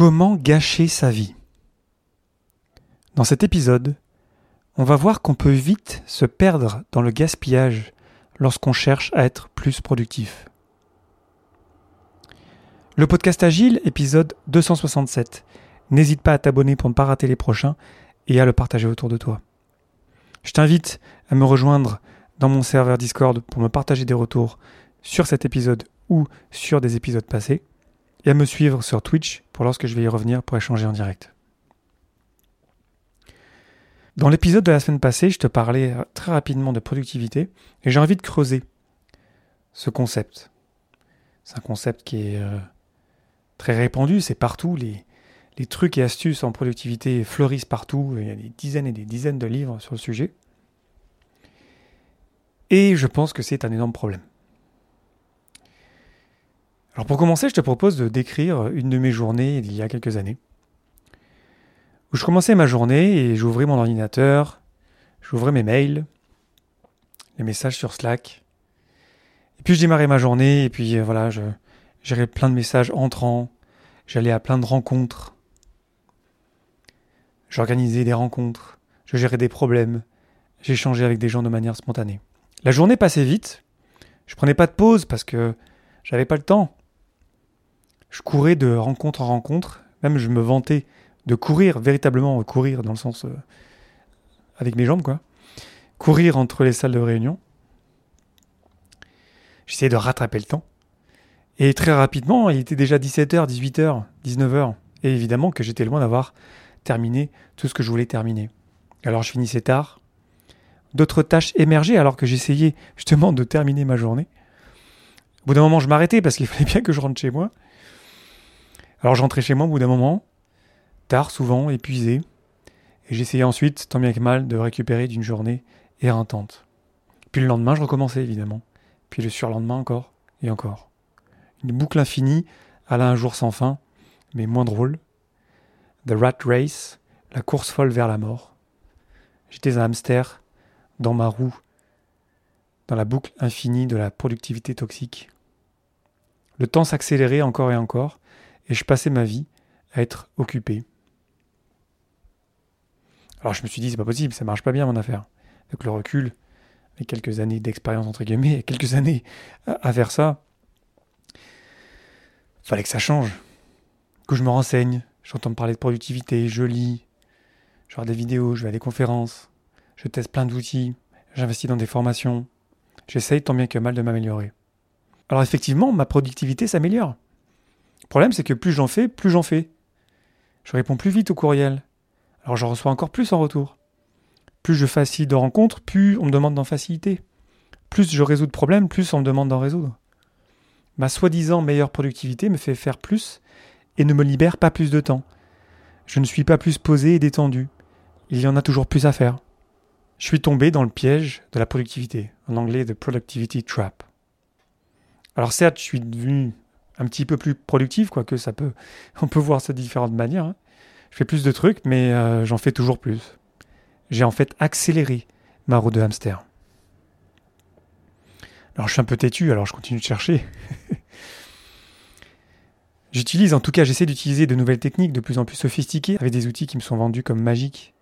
Comment gâcher sa vie? Dans cet épisode, on va voir qu'on peut vite se perdre dans le gaspillage lorsqu'on cherche à être plus productif. Le podcast Agile, épisode 267. N'hésite pas à t'abonner pour ne pas rater les prochains et à le partager autour de toi. Je t'invite à me rejoindre dans mon serveur Discord pour me partager des retours sur cet épisode ou sur des épisodes passés et à me suivre sur Twitch pour lorsque je vais y revenir pour échanger en direct. Dans l'épisode de la semaine passée, je te parlais euh, très rapidement de productivité et j'ai envie de creuser ce concept. C'est un concept qui est euh, très répandu, c'est partout. Les, les trucs et astuces en productivité fleurissent partout. Il y a des dizaines et des dizaines de livres sur le sujet. Et je pense que c'est un énorme problème. Alors pour commencer, je te propose de décrire une de mes journées il y a quelques années. Où je commençais ma journée et j'ouvrais mon ordinateur, j'ouvrais mes mails, les messages sur Slack. Et puis je démarrais ma journée et puis euh, voilà, je gérais plein de messages entrants, j'allais à plein de rencontres. J'organisais des rencontres, je gérais des problèmes, j'échangeais avec des gens de manière spontanée. La journée passait vite, je prenais pas de pause parce que j'avais pas le temps je courais de rencontre en rencontre, même je me vantais de courir, véritablement courir dans le sens euh, avec mes jambes. Courir entre les salles de réunion. J'essayais de rattraper le temps. Et très rapidement, il était déjà 17h, 18h, 19h. Et évidemment que j'étais loin d'avoir terminé tout ce que je voulais terminer. Alors je finissais tard. D'autres tâches émergeaient alors que j'essayais justement de terminer ma journée. Au bout d'un moment, je m'arrêtais parce qu'il fallait bien que je rentre chez moi. Alors j'entrais chez moi au bout d'un moment, tard souvent, épuisé, et j'essayais ensuite, tant bien que mal, de récupérer d'une journée éreintante. Puis le lendemain, je recommençais évidemment. Puis le surlendemain encore, et encore. Une boucle infinie, à un jour sans fin, mais moins drôle. The Rat Race, la course folle vers la mort. J'étais un hamster dans ma roue, dans la boucle infinie de la productivité toxique. Le temps s'accélérait encore et encore, et je passais ma vie à être occupé. Alors je me suis dit, c'est pas possible, ça marche pas bien mon affaire. Avec le recul, avec quelques années d'expérience entre guillemets, quelques années à, faire ça, fallait que ça change. Que je me renseigne, j'entends parler de productivité, je lis, je regarde des vidéos, je vais à des conférences, je teste plein d'outils, j'investis dans des formations, j'essaye tant bien que mal de m'améliorer. Alors effectivement, ma productivité s'améliore. Le problème, c'est que plus j'en fais, plus j'en fais. Je réponds plus vite au courriel. Alors j'en reçois encore plus en retour. Plus je facilite de rencontres, plus on me demande d'en faciliter. Plus je résous de problèmes, plus on me demande d'en résoudre. Ma soi-disant meilleure productivité me fait faire plus et ne me libère pas plus de temps. Je ne suis pas plus posé et détendu. Il y en a toujours plus à faire. Je suis tombé dans le piège de la productivité, en anglais The Productivity Trap. Alors certes, je suis devenu un petit peu plus productif, quoique ça peut, on peut voir ça de différentes manières. Hein. Je fais plus de trucs, mais euh, j'en fais toujours plus. J'ai en fait accéléré ma roue de hamster. Alors je suis un peu têtu, alors je continue de chercher. J'utilise, en tout cas, j'essaie d'utiliser de nouvelles techniques de plus en plus sophistiquées avec des outils qui me sont vendus comme magiques.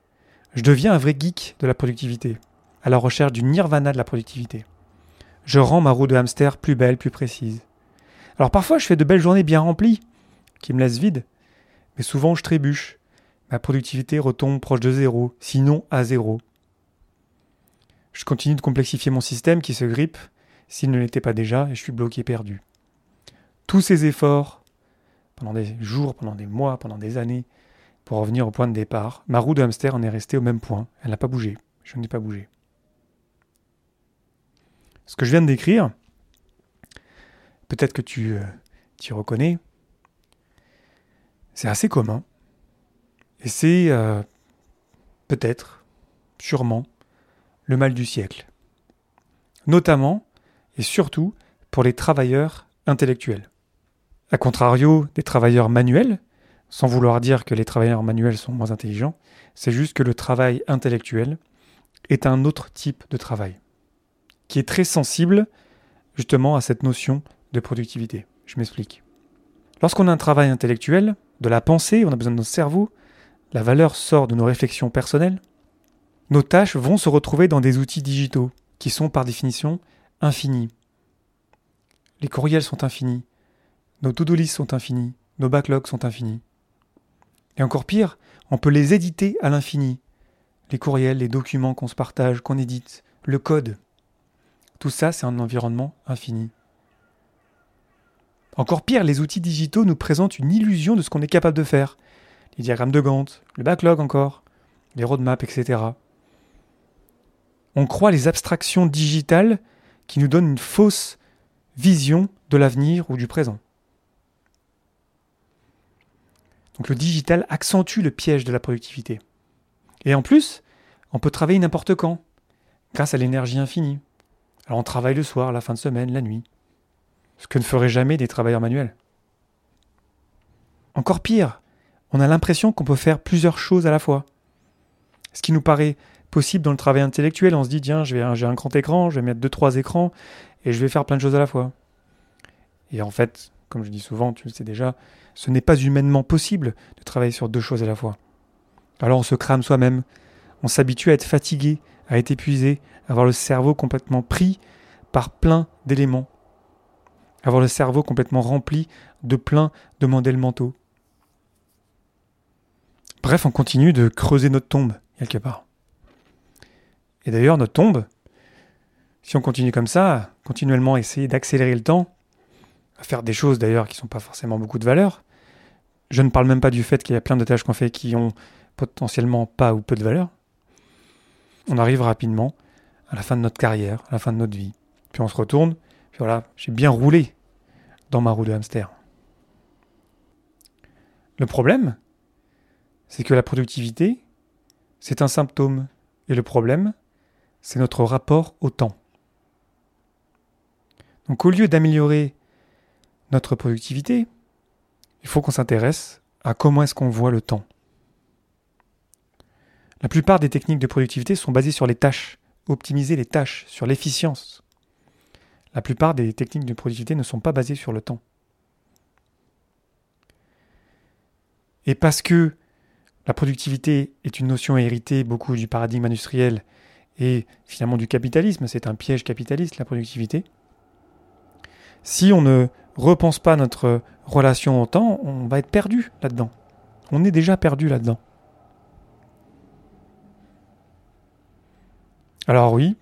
Je deviens un vrai geek de la productivité, à la recherche du nirvana de la productivité. Je rends ma roue de hamster plus belle, plus précise. Alors parfois, je fais de belles journées bien remplies, qui me laissent vide, mais souvent je trébuche. Ma productivité retombe proche de zéro, sinon à zéro. Je continue de complexifier mon système qui se grippe, s'il ne l'était pas déjà, et je suis bloqué perdu. Tous ces efforts, pendant des jours, pendant des mois, pendant des années, pour revenir au point de départ, ma roue de hamster en est restée au même point. Elle n'a pas bougé. Je n'ai pas bougé. Ce que je viens de décrire, peut-être que tu euh, t'y reconnais, c'est assez commun. Et c'est euh, peut-être, sûrement, le mal du siècle. Notamment et surtout pour les travailleurs intellectuels. A contrario des travailleurs manuels, sans vouloir dire que les travailleurs manuels sont moins intelligents, c'est juste que le travail intellectuel est un autre type de travail, qui est très sensible justement à cette notion de productivité. Je m'explique. Lorsqu'on a un travail intellectuel, de la pensée, on a besoin de notre cerveau, la valeur sort de nos réflexions personnelles, nos tâches vont se retrouver dans des outils digitaux qui sont par définition infinis. Les courriels sont infinis, nos to-do lists sont infinis, nos backlogs sont infinis. Et encore pire, on peut les éditer à l'infini. Les courriels, les documents qu'on se partage, qu'on édite, le code. Tout ça, c'est un environnement infini. Encore pire, les outils digitaux nous présentent une illusion de ce qu'on est capable de faire. Les diagrammes de Gantt, le backlog encore, les roadmaps, etc. On croit les abstractions digitales qui nous donnent une fausse vision de l'avenir ou du présent. Donc le digital accentue le piège de la productivité. Et en plus, on peut travailler n'importe quand, grâce à l'énergie infinie. Alors on travaille le soir, la fin de semaine, la nuit ce que ne feraient jamais des travailleurs manuels. Encore pire, on a l'impression qu'on peut faire plusieurs choses à la fois. Ce qui nous paraît possible dans le travail intellectuel, on se dit tiens, j'ai un grand écran, je vais mettre deux trois écrans et je vais faire plein de choses à la fois. Et en fait, comme je dis souvent, tu le sais déjà, ce n'est pas humainement possible de travailler sur deux choses à la fois. Alors on se crame soi-même, on s'habitue à être fatigué, à être épuisé, à avoir le cerveau complètement pris par plein d'éléments avoir le cerveau complètement rempli de plein de modèles mentaux. Bref, on continue de creuser notre tombe, quelque part. Et d'ailleurs, notre tombe, si on continue comme ça, continuellement essayer d'accélérer le temps, à faire des choses d'ailleurs qui ne sont pas forcément beaucoup de valeur, je ne parle même pas du fait qu'il y a plein de tâches qu'on fait qui ont potentiellement pas ou peu de valeur, on arrive rapidement à la fin de notre carrière, à la fin de notre vie. Puis on se retourne, voilà, j'ai bien roulé dans ma roue de hamster. Le problème, c'est que la productivité, c'est un symptôme. Et le problème, c'est notre rapport au temps. Donc au lieu d'améliorer notre productivité, il faut qu'on s'intéresse à comment est-ce qu'on voit le temps. La plupart des techniques de productivité sont basées sur les tâches, optimiser les tâches, sur l'efficience. La plupart des techniques de productivité ne sont pas basées sur le temps. Et parce que la productivité est une notion héritée beaucoup du paradigme industriel et finalement du capitalisme, c'est un piège capitaliste la productivité, si on ne repense pas notre relation au temps, on va être perdu là-dedans. On est déjà perdu là-dedans. Alors oui,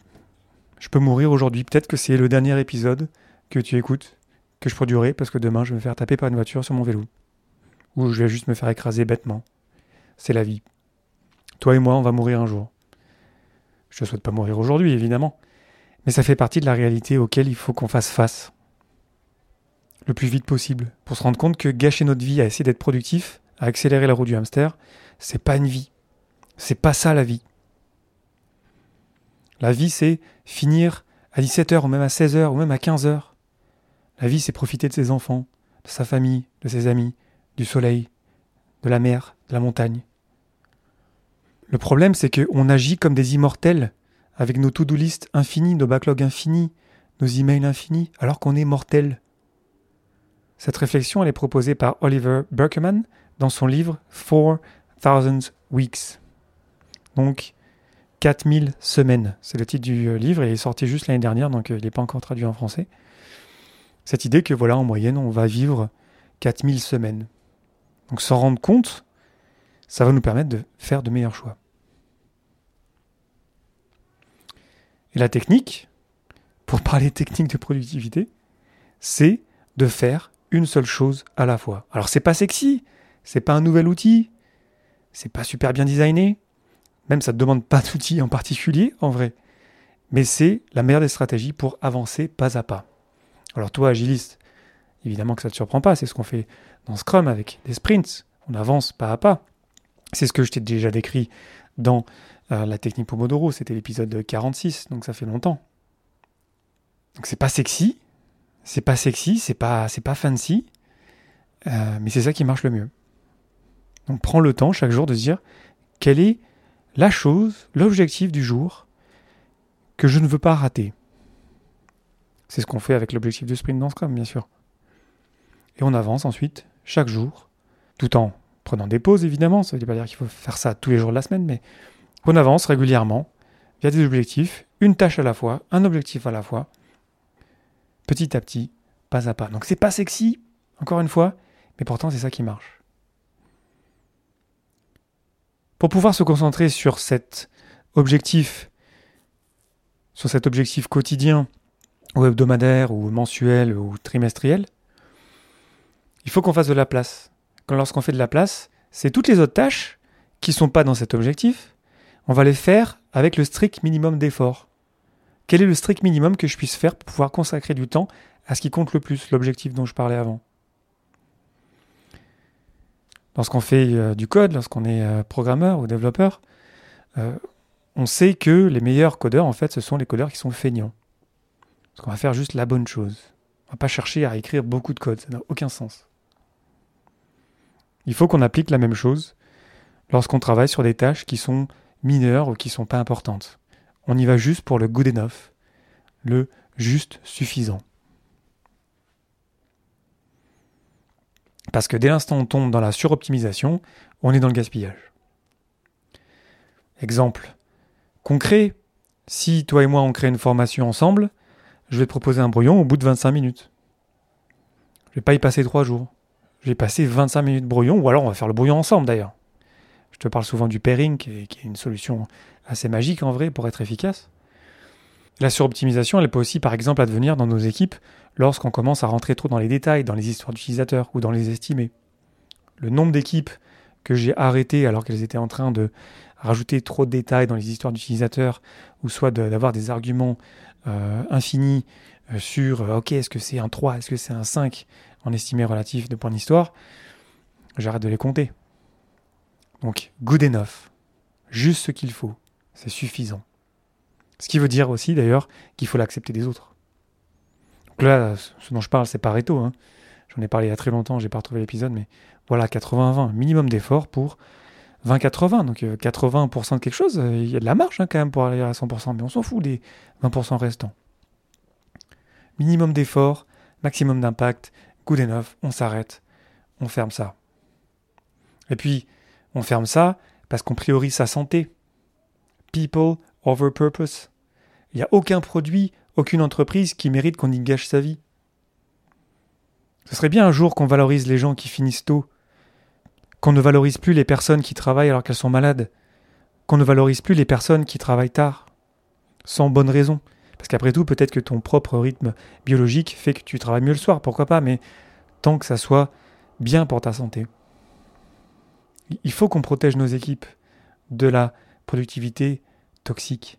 je peux mourir aujourd'hui. Peut-être que c'est le dernier épisode que tu écoutes, que je produirai, parce que demain je vais me faire taper par une voiture sur mon vélo. Ou je vais juste me faire écraser bêtement. C'est la vie. Toi et moi, on va mourir un jour. Je ne souhaite pas mourir aujourd'hui, évidemment. Mais ça fait partie de la réalité auquel il faut qu'on fasse face. Le plus vite possible. Pour se rendre compte que gâcher notre vie à essayer d'être productif, à accélérer la roue du hamster, c'est pas une vie. C'est pas ça la vie. La vie, c'est finir à 17h ou même à 16h ou même à 15h. La vie, c'est profiter de ses enfants, de sa famille, de ses amis, du soleil, de la mer, de la montagne. Le problème, c'est qu'on agit comme des immortels, avec nos to-do list infinis, nos backlogs infinis, nos emails infinis, alors qu'on est mortels. Cette réflexion, elle est proposée par Oliver Berkeman dans son livre 4000 Weeks. Donc, 4000 semaines. C'est le titre du euh, livre et il est sorti juste l'année dernière, donc euh, il n'est pas encore traduit en français. Cette idée que voilà, en moyenne, on va vivre 4000 semaines. Donc s'en rendre compte, ça va nous permettre de faire de meilleurs choix. Et la technique, pour parler technique de productivité, c'est de faire une seule chose à la fois. Alors c'est pas sexy, c'est pas un nouvel outil, c'est pas super bien designé, même ça ne demande pas d'outils en particulier, en vrai. Mais c'est la meilleure des stratégies pour avancer pas à pas. Alors toi, agiliste, évidemment que ça ne te surprend pas, c'est ce qu'on fait dans Scrum avec des sprints. On avance pas à pas. C'est ce que je t'ai déjà décrit dans euh, la technique Pomodoro, c'était l'épisode 46, donc ça fait longtemps. Donc c'est pas sexy, c'est pas sexy, c'est pas, pas fancy, euh, mais c'est ça qui marche le mieux. Donc prends le temps chaque jour de se dire quel est la chose, l'objectif du jour que je ne veux pas rater. C'est ce qu'on fait avec l'objectif de sprint dans Scrum, bien sûr. et on avance ensuite chaque jour, tout en prenant des pauses évidemment, ça ne veut pas dire qu'il faut faire ça tous les jours de la semaine, mais on avance régulièrement via des objectifs, une tâche à la fois, un objectif à la fois, petit à petit, pas à pas. Donc c'est pas sexy, encore une fois, mais pourtant c'est ça qui marche. Pour pouvoir se concentrer sur cet objectif, sur cet objectif quotidien, ou hebdomadaire, ou mensuel, ou trimestriel, il faut qu'on fasse de la place. Quand lorsqu'on fait de la place, c'est toutes les autres tâches qui ne sont pas dans cet objectif, on va les faire avec le strict minimum d'effort. Quel est le strict minimum que je puisse faire pour pouvoir consacrer du temps à ce qui compte le plus, l'objectif dont je parlais avant? Lorsqu'on fait euh, du code, lorsqu'on est euh, programmeur ou développeur, euh, on sait que les meilleurs codeurs, en fait, ce sont les codeurs qui sont feignants. Parce qu'on va faire juste la bonne chose. On va pas chercher à écrire beaucoup de code, ça n'a aucun sens. Il faut qu'on applique la même chose lorsqu'on travaille sur des tâches qui sont mineures ou qui sont pas importantes. On y va juste pour le good enough, le juste suffisant. Parce que dès l'instant où on tombe dans la suroptimisation, on est dans le gaspillage. Exemple concret, si toi et moi on crée une formation ensemble, je vais te proposer un brouillon au bout de 25 minutes. Je vais pas y passer 3 jours. Je vais passer 25 minutes de brouillon, ou alors on va faire le brouillon ensemble d'ailleurs. Je te parle souvent du pairing, qui est, une solution assez magique en vrai pour être efficace. La suroptimisation, elle peut aussi par exemple advenir dans nos équipes lorsqu'on commence à rentrer trop dans les détails, dans les histoires d'utilisateurs ou dans les estimés. Le nombre d'équipes que j'ai arrêtées alors qu'elles étaient en train de rajouter trop de détails dans les histoires d'utilisateurs, ou soit d'avoir des arguments euh, infinis euh, sur euh, ok, est-ce que c'est un 3, est-ce que c'est un 5 en estimé relatif de points d'histoire, j'arrête de les compter. Donc, good enough. Juste ce qu'il faut. C'est suffisant. Ce qui veut dire aussi, d'ailleurs, qu'il faut l'accepter des autres. Donc là, ce dont je parle, c'est Pareto. Hein. J'en ai parlé il y a très longtemps, j'ai pas retrouvé l'épisode, mais voilà, 80-20, minimum d'effort pour 20-80. Donc 80% de quelque chose, euh, il y a de la marge hein, quand même pour aller à 100%, mais on s'en fout des 20% restants. Minimum d'effort, maximum d'impact, good enough, on s'arrête, on ferme ça. Et puis, on ferme ça parce qu'on priorise sa santé. People over purpose. Il n'y a aucun produit, aucune entreprise qui mérite qu'on y gâche sa vie. Ce serait bien un jour qu'on valorise les gens qui finissent tôt, qu'on ne valorise plus les personnes qui travaillent alors qu'elles sont malades, qu'on ne valorise plus les personnes qui travaillent tard, sans bonne raison. Parce qu'après tout, peut-être que ton propre rythme biologique fait que tu travailles mieux le soir, pourquoi pas, mais tant que ça soit bien pour ta santé il faut qu'on protège nos équipes de la productivité toxique.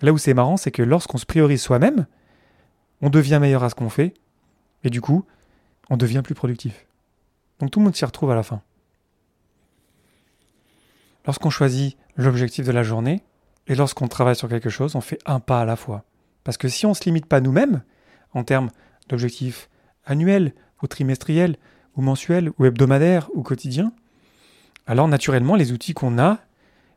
Là où c'est marrant, c'est que lorsqu'on se priorise soi-même, on devient meilleur à ce qu'on fait, et du coup, on devient plus productif. Donc tout le monde s'y retrouve à la fin. Lorsqu'on choisit l'objectif de la journée, et lorsqu'on travaille sur quelque chose, on fait un pas à la fois. Parce que si on ne se limite pas nous-mêmes, en termes d'objectifs annuels ou trimestriels, ou mensuel, ou hebdomadaire, ou quotidien, alors naturellement, les outils qu'on a,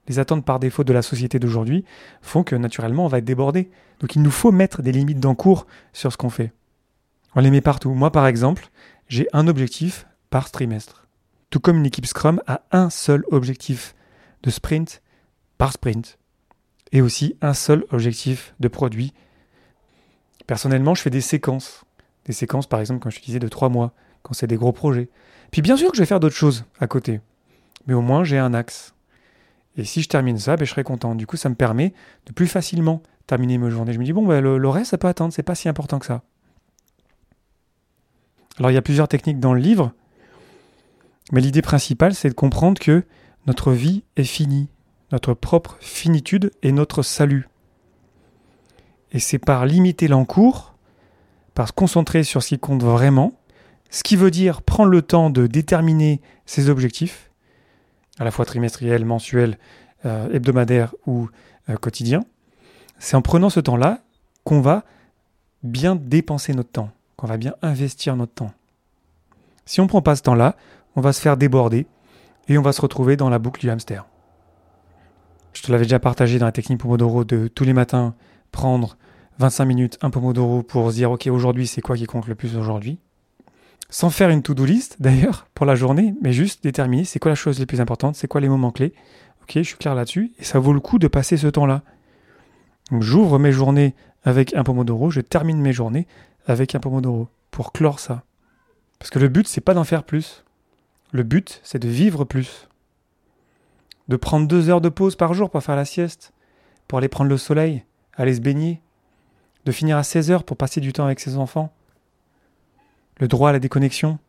les attentes par défaut de la société d'aujourd'hui, font que naturellement, on va être débordé. Donc il nous faut mettre des limites d'encours sur ce qu'on fait. On les met partout. Moi, par exemple, j'ai un objectif par trimestre. Tout comme une équipe Scrum a un seul objectif de sprint par sprint. Et aussi un seul objectif de produit. Personnellement, je fais des séquences. Des séquences, par exemple, comme je disais, de trois mois, quand c'est des gros projets. Puis bien sûr que je vais faire d'autres choses à côté, mais au moins j'ai un axe. Et si je termine ça, ben, je serai content. Du coup, ça me permet de plus facilement terminer mes journées. Je me dis, bon, ben, le, reste, ça peut attendre, c'est pas si important que ça. Alors, il y a plusieurs techniques dans le livre, mais l'idée principale, c'est de comprendre que notre vie est finie, notre propre finitude est notre salut. Et c'est par limiter l'encours, par se concentrer sur ce qui compte vraiment, ce qui veut dire prendre le temps de déterminer ses objectifs, à la fois trimestriels, mensuels, euh, hebdomadaires ou euh, quotidiens. C'est en prenant ce temps-là qu'on va bien dépenser notre temps, qu'on va bien investir notre temps. Si on ne prend pas ce temps-là, on va se faire déborder et on va se retrouver dans la boucle du hamster. Je te l'avais déjà partagé dans la technique Pomodoro de tous les matins prendre 25 minutes un Pomodoro pour se dire ok aujourd'hui c'est quoi qui compte le plus aujourd'hui? Sans faire une to-do list d'ailleurs pour la journée, mais juste déterminer c'est quoi la chose les plus importante, c'est quoi les moments clés. Ok, je suis clair là-dessus, et ça vaut le coup de passer ce temps-là. J'ouvre mes journées avec un pomodoro, je termine mes journées avec un pomodoro pour clore ça. Parce que le but, c'est pas d'en faire plus. Le but, c'est de vivre plus. De prendre deux heures de pause par jour pour faire la sieste, pour aller prendre le soleil, aller se baigner, de finir à 16 heures pour passer du temps avec ses enfants, le droit à la déconnexion.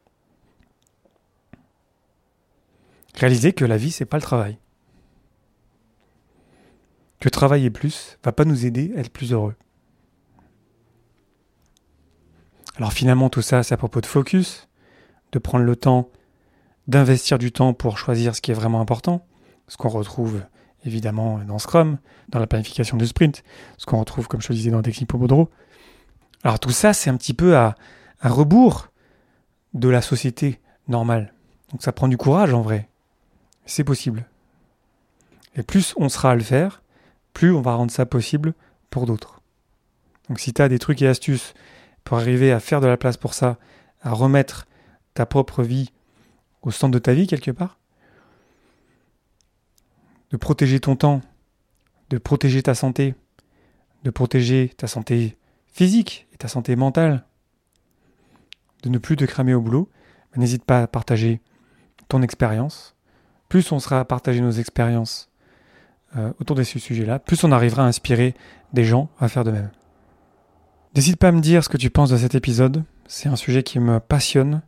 Réaliser que la vie, c'est pas le travail. Que travailler plus va pas nous aider à être plus heureux. Alors finalement, tout ça, c'est à propos de focus, de prendre le temps, d'investir du temps pour choisir ce qui est vraiment important, ce qu'on retrouve évidemment dans Scrum, dans la planification de sprint, ce qu'on retrouve, comme je le disais, dans Technique Pomodoro. Alors tout ça, c'est un petit peu à, à rebours de la société normale. Donc ça prend du courage en vrai. C'est possible. Et plus on sera à le faire, plus on va rendre ça possible pour d'autres. Donc si tu as des trucs et astuces pour arriver à faire de la place pour ça, à remettre ta propre vie au centre de ta vie quelque part, de protéger ton temps, de protéger ta santé, de protéger ta santé physique et ta santé mentale, de ne plus te cramer au boulot, n'hésite pas à partager ton expérience. Plus on sera à partager nos expériences euh, autour de ce sujet-là, plus on arrivera à inspirer des gens à faire de même. N'hésite pas à me dire ce que tu penses de cet épisode. C'est un sujet qui me passionne.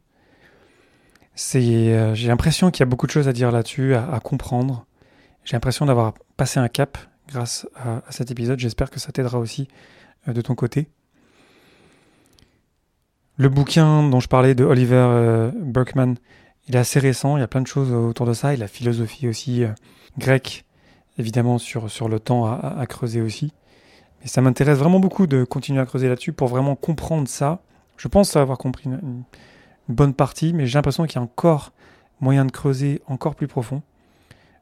Euh, j'ai l'impression qu'il y a beaucoup de choses à dire là-dessus, à, comprendre. J'ai l'impression d'avoir passé un cap grâce à, cet épisode. J'espère que ça t'aidera aussi euh, de ton côté. Le bouquin dont je parlais de Oliver euh, Berkman, il est assez récent, il y a plein de choses autour de ça, et la philosophie aussi grecque, évidemment, sur, sur le temps à, creuser aussi. Mais ça m'intéresse vraiment beaucoup de continuer à creuser là-dessus pour vraiment comprendre ça. Je pense avoir compris une bonne partie, mais j'ai l'impression qu'il y a encore moyen de creuser encore plus profond.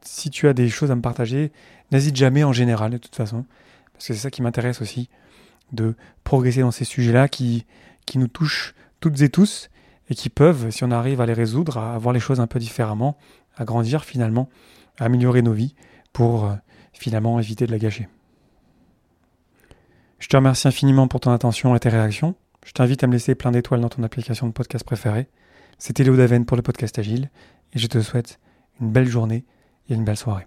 Si tu as des choses à me partager, n'hésite jamais en général, de toute façon, parce que c'est ça qui m'intéresse aussi, de progresser dans ces sujets-là qui, qui nous touchent toutes et tous, et qui peuvent, si on arrive à les résoudre, à voir les choses un peu différemment, à grandir finalement, à améliorer nos vies pour euh, finalement éviter de la gâcher. Je te remercie infiniment pour ton attention et tes réactions. Je t'invite à me laisser plein d'étoiles dans ton application de podcast préférée. C'était Léo Daven pour le podcast Agile et je te souhaite une belle journée et une belle soirée.